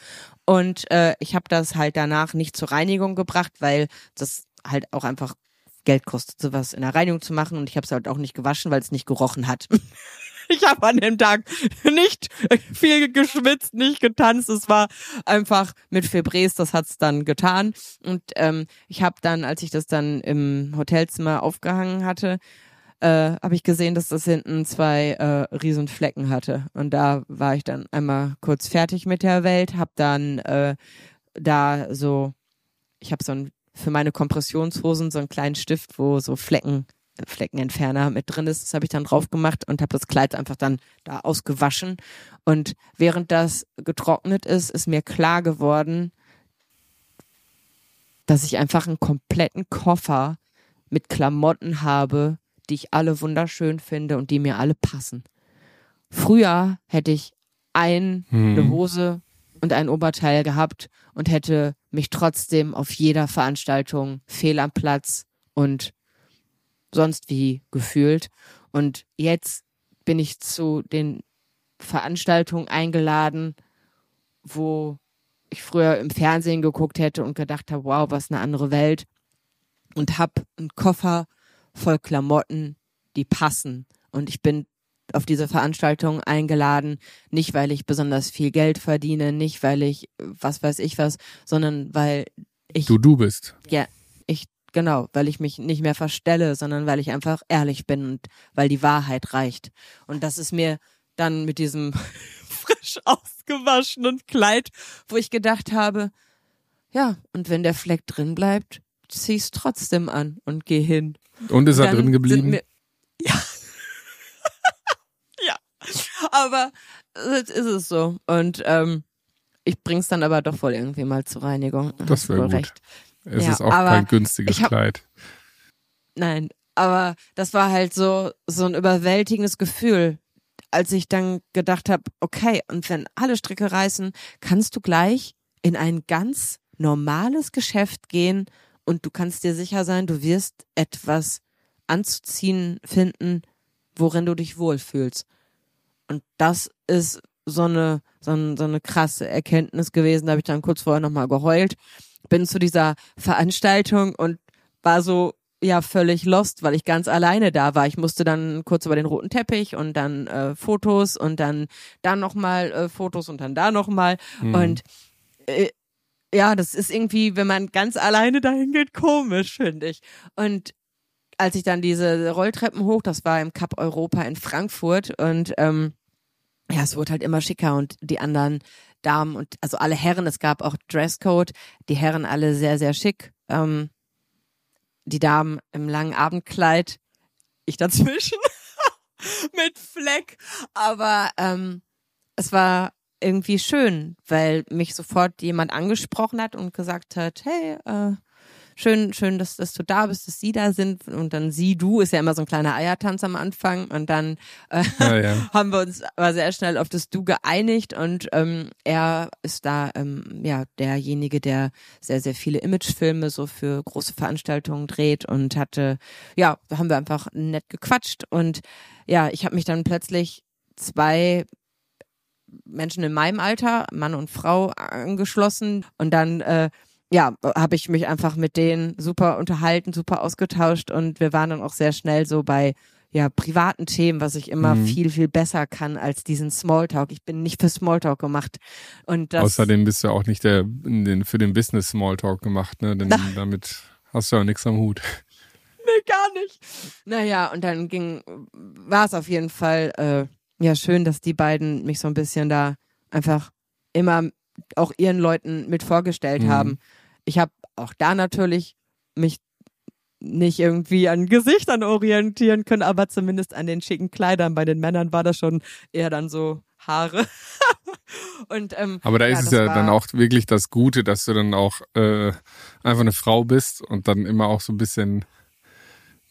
Und äh, ich habe das halt danach nicht zur Reinigung gebracht, weil das halt auch einfach Geld kostet, sowas in der Reinigung zu machen. Und ich habe es halt auch nicht gewaschen, weil es nicht gerochen hat. Ich habe an dem Tag nicht viel geschwitzt, nicht getanzt. Es war einfach mit Febrés, das hat's dann getan. Und ähm, ich habe dann, als ich das dann im Hotelzimmer aufgehangen hatte, äh, habe ich gesehen, dass das hinten zwei äh, riesen Flecken hatte. Und da war ich dann einmal kurz fertig mit der Welt, habe dann äh, da so, ich habe so ein für meine Kompressionshosen so einen kleinen Stift, wo so Flecken Fleckenentferner mit drin ist. Das habe ich dann drauf gemacht und habe das Kleid einfach dann da ausgewaschen. Und während das getrocknet ist, ist mir klar geworden, dass ich einfach einen kompletten Koffer mit Klamotten habe, die ich alle wunderschön finde und die mir alle passen. Früher hätte ich ein, Hm. eine Hose und ein Oberteil gehabt und hätte mich trotzdem auf jeder Veranstaltung fehl am Platz und sonst wie gefühlt. Und jetzt bin ich zu den Veranstaltungen eingeladen, wo ich früher im Fernsehen geguckt hätte und gedacht habe, wow, was eine andere Welt. Und hab einen Koffer voll Klamotten, die passen. Und ich bin auf diese Veranstaltung eingeladen, nicht weil ich besonders viel Geld verdiene, nicht weil ich was weiß ich was, sondern weil ich Du du bist. ja, ich genau, weil ich mich nicht mehr verstelle, sondern weil ich einfach ehrlich bin und weil die Wahrheit reicht. Und das ist mir dann mit diesem frisch ausgewaschenen Kleid, wo ich gedacht habe, ja, und wenn der Fleck drin bleibt, zieh's trotzdem an und geh hin. Und ist er Dann drin geblieben? Mir, ja. ja. Aber jetzt ist es so. Und ähm, ich bring's dann aber doch wohl irgendwie mal zur Reinigung. Das wäre gut. recht. Es Ja, ist auch kein günstiges hab- Kleid. Nein, aber das war halt so so ein überwältigendes Gefühl, als ich dann gedacht habe, okay, und wenn alle Stricke reißen, kannst du gleich in ein ganz normales Geschäft gehen und du kannst dir sicher sein, du wirst etwas anzuziehen finden, worin du dich wohlfühlst. Und das ist so eine, so, ein, so eine krasse Erkenntnis gewesen. Da habe ich dann kurz vorher nochmal geheult. Bin zu dieser Veranstaltung und war so ja völlig lost, weil ich ganz alleine da war. Ich musste dann kurz über den roten Teppich und dann äh, Fotos und dann dann nochmal äh, Fotos und dann da nochmal. Mhm. Und äh, ja, das ist irgendwie, wenn man ganz alleine dahin geht, komisch, finde ich. Und als ich dann diese Rolltreppen hoch, das war im Cup Europa in Frankfurt und ähm, ja, es wurde halt immer schicker und die anderen Damen und also alle Herren, es gab auch Dresscode, die Herren alle sehr, sehr schick. Ähm, die Damen im langen Abendkleid, ich dazwischen mit Fleck. Aber ähm, es war irgendwie schön, weil mich sofort jemand angesprochen hat und gesagt hat, hey, äh, schön, schön, dass, dass du da bist, dass sie da sind. Und dann sie, du, ist ja immer so ein kleiner Eiertanz am Anfang. Und dann äh, Ja, ja. haben wir uns aber sehr schnell auf das Du geeinigt und ähm, er ist da ähm, ja derjenige, der sehr, sehr viele Imagefilme so für große Veranstaltungen dreht und hatte, ja, da haben wir einfach nett gequatscht und ja, ich habe mich dann plötzlich zwei Menschen in meinem Alter, Mann und Frau, angeschlossen und dann äh, ja, habe ich mich einfach mit denen super unterhalten, super ausgetauscht und wir waren dann auch sehr schnell so bei ja, privaten Themen, was ich immer Mhm. viel, viel besser kann als diesen Smalltalk. Ich bin nicht für Smalltalk gemacht. Und das, Außerdem bist du auch nicht der den, für den Business Smalltalk gemacht, ne? Denn damit hast du ja nichts am Hut. nee, gar nicht. Naja, und dann ging, war es auf jeden Fall, äh, ja, schön, dass die beiden mich so ein bisschen da einfach immer auch ihren Leuten mit vorgestellt Mhm. haben. Ich habe auch da natürlich mich nicht irgendwie an Gesichtern orientieren können, aber zumindest an den schicken Kleidern. Bei den Männern war das schon eher dann so Haare. und ähm, Aber da Ja, ist es ja war- dann auch wirklich das Gute, dass du dann auch äh, einfach eine Frau bist und dann immer auch so ein bisschen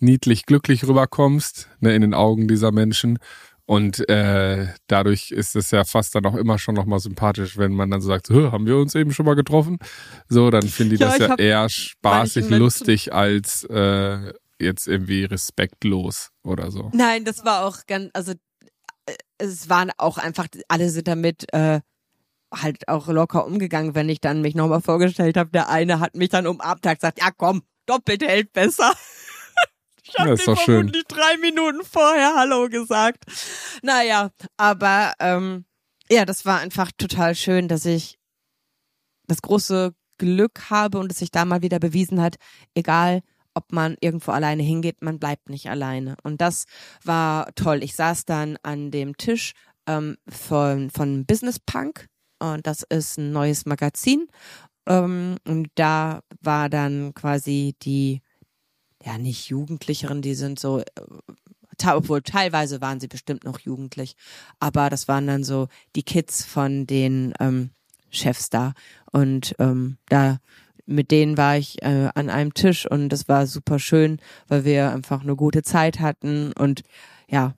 niedlich glücklich rüberkommst ne, in den Augen dieser Menschen. Und äh, dadurch ist es ja fast dann auch immer schon nochmal sympathisch, wenn man dann so sagt, "Hä, haben wir uns eben schon mal getroffen? So, dann finde ich Ja, das ja eher spaßig, lustig als äh, jetzt irgendwie respektlos oder so. Nein, das war auch ganz, also äh, es waren auch einfach, alle sind damit äh, halt auch locker umgegangen, wenn ich dann mich nochmal vorgestellt habe. Der eine hat mich dann umarmt, hat gesagt, ja komm, doppelt hält besser. Ich Ja, habe ist ihm doch schön. vermutlich drei Minuten vorher Hallo gesagt. Naja, aber ähm, ja, das war einfach total schön, dass ich das große Glück habe und es sich da mal wieder bewiesen hat, egal ob man irgendwo alleine hingeht, man bleibt nicht alleine. Und das war toll. Ich saß dann an dem Tisch ähm, von, von Business Punk und das ist ein neues Magazin. Ähm, und da war dann quasi die, ja nicht Jugendlicheren, die sind so, äh, obwohl teilweise waren sie bestimmt noch jugendlich, aber das waren dann so die Kids von den ähm, Chefs da. Und ähm, da mit denen war ich äh, an einem Tisch und das war super schön, weil wir einfach eine gute Zeit hatten und ja,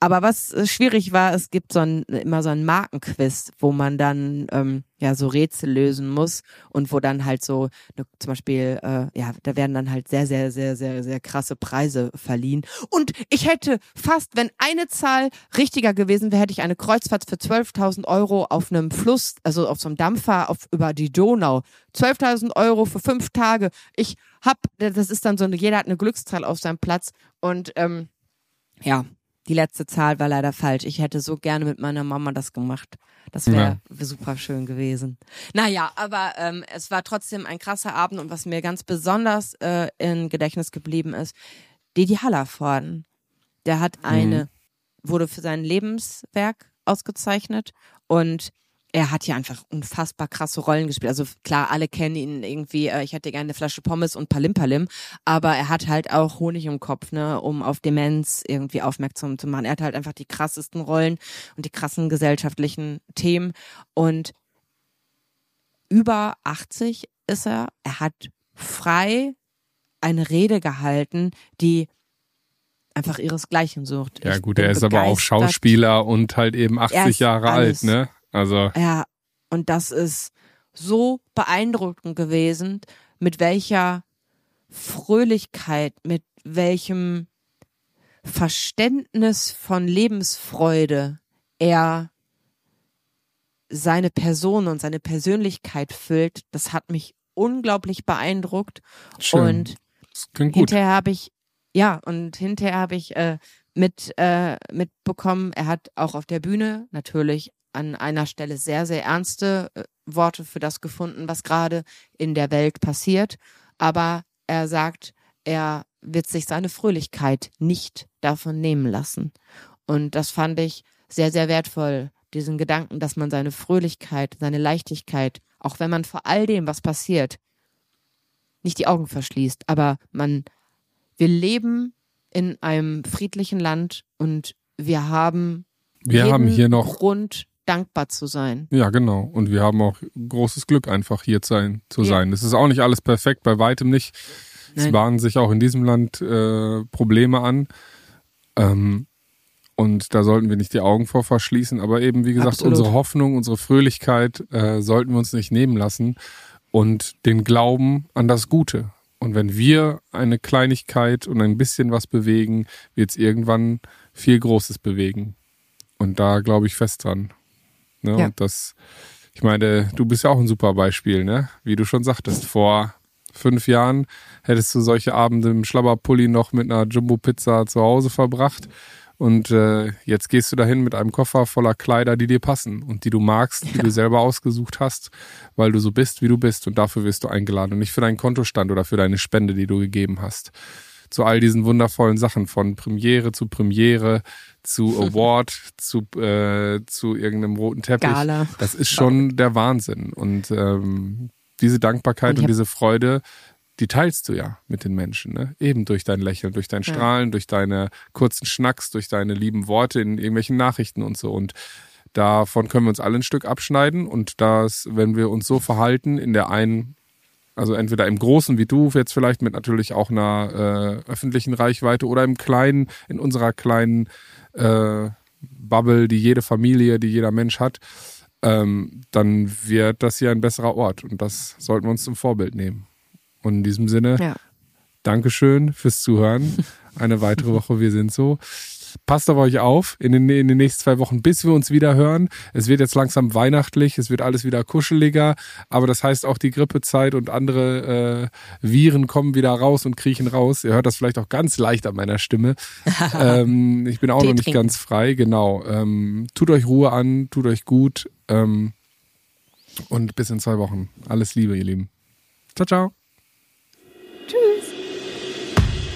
aber was äh, schwierig war, es gibt so ein, immer so ein Markenquiz, wo man dann ähm, ja so Rätsel lösen muss und wo dann halt so ne, zum Beispiel äh, ja da werden dann halt sehr sehr sehr sehr sehr krasse Preise verliehen. Und ich hätte fast wenn eine Zahl richtiger gewesen wäre hätte ich eine Kreuzfahrt für 12.000 Euro auf einem Fluss also auf so einem Dampfer auf über die Donau. 12.000 Euro für fünf Tage. Ich hab das ist dann so eine jeder hat eine Glückszahl auf seinem Platz. Und ähm, ja die letzte Zahl war leider falsch. Ich hätte so gerne mit meiner Mama das gemacht. Das wäre ja. super schön gewesen. Naja, aber ähm, es war trotzdem ein krasser Abend und was mir ganz besonders äh, in Gedächtnis geblieben ist, Didi Hallervorden. Der hat eine, mhm. wurde für sein Lebenswerk ausgezeichnet und er hat ja einfach unfassbar krasse Rollen gespielt. Also klar, alle kennen ihn irgendwie, äh, ich hätte gerne eine Flasche Pommes und Palimpalim, aber er hat halt auch Honig im Kopf, ne, um auf Demenz irgendwie aufmerksam zu machen. Er hat halt einfach die krassesten Rollen und die krassen gesellschaftlichen Themen und über 80 ist er. Er hat frei eine Rede gehalten, die einfach ihresgleichen sucht. Ja, gut, er ist aber auch Schauspieler und halt eben 80 Jahre alt, ne? Also. Ja, und das ist so beeindruckend gewesen, mit welcher Fröhlichkeit, mit welchem Verständnis von Lebensfreude er seine Person und seine Persönlichkeit füllt, das hat mich unglaublich beeindruckt. Schön. Und hinterher habe ich, ja, und hinterher habe ich äh, mit äh, mitbekommen, er hat auch auf der Bühne natürlich an einer Stelle sehr, sehr ernste äh, Worte für das gefunden, was gerade in der Welt passiert. Aber er sagt, er wird sich seine Fröhlichkeit nicht davon nehmen lassen. Und das fand ich sehr, sehr wertvoll, diesen Gedanken, dass man seine Fröhlichkeit, seine Leichtigkeit, auch wenn man vor all dem, was passiert, nicht die Augen verschließt, aber man, wir leben in einem friedlichen Land und wir haben wir haben hier noch Grund, dankbar zu sein. Ja, genau. Und wir haben auch großes Glück, einfach hier zu sein. Zu ja. sein. Es ist auch nicht alles perfekt, bei weitem nicht. Nein. Es bahnen sich auch in diesem Land äh, Probleme an. Ähm, und da sollten wir nicht die Augen vor verschließen. Aber eben, wie gesagt, Absolut. unsere Hoffnung, unsere Fröhlichkeit äh, sollten wir uns nicht nehmen lassen. Und den Glauben an das Gute. Und wenn wir eine Kleinigkeit und ein bisschen was bewegen, wird es irgendwann viel Großes bewegen. Und da glaube ich fest dran. Ne? Ja. Und das, ich meine, du bist ja auch ein super Beispiel, ne? Wie du schon sagtest, vor fünf Jahren hättest du solche Abende im Schlabberpulli noch mit einer Jumbo-Pizza zu Hause verbracht. Und äh, jetzt gehst du dahin mit einem Koffer voller Kleider, die dir passen und die du magst, die ja. du selber ausgesucht hast, weil du so bist, wie du bist. Und dafür wirst du eingeladen und nicht für deinen Kontostand oder für deine Spende, die du gegeben hast. Zu all diesen wundervollen Sachen, von Premiere zu Premiere, zu Award, zu, äh, zu irgendeinem roten Teppich. Gala. Das ist schon der Wahnsinn. Und ähm, diese Dankbarkeit und, diese Freude, die teilst du ja mit den Menschen, ne? Eben durch dein Lächeln, durch dein Strahlen, ja. durch deine kurzen Schnacks, durch deine lieben Worte in irgendwelchen Nachrichten und so. Und davon können wir uns alle ein Stück abschneiden. Und das, wenn wir uns so verhalten, in der einen, also entweder im Großen wie du, jetzt vielleicht mit natürlich auch einer äh, öffentlichen Reichweite oder im Kleinen, in unserer kleinen äh, Bubble, die jede Familie, die jeder Mensch hat, ähm, dann wird das hier ein besserer Ort. Und das sollten wir uns zum Vorbild nehmen. Und in diesem Sinne, ja. Dankeschön fürs Zuhören. Eine weitere Woche, wir sind so. Passt auf euch auf in den, in den nächsten zwei Wochen, bis wir uns wieder hören. Es wird jetzt langsam weihnachtlich, es wird alles wieder kuscheliger, aber das heißt auch die Grippezeit und andere äh, Viren kommen wieder raus und kriechen raus. Ihr hört das vielleicht auch ganz leicht an meiner Stimme. ähm, ich bin auch noch nicht ganz frei, genau. Ähm, tut euch Ruhe an, tut euch gut ähm, und bis in zwei Wochen. Alles Liebe, ihr Lieben. Ciao, ciao.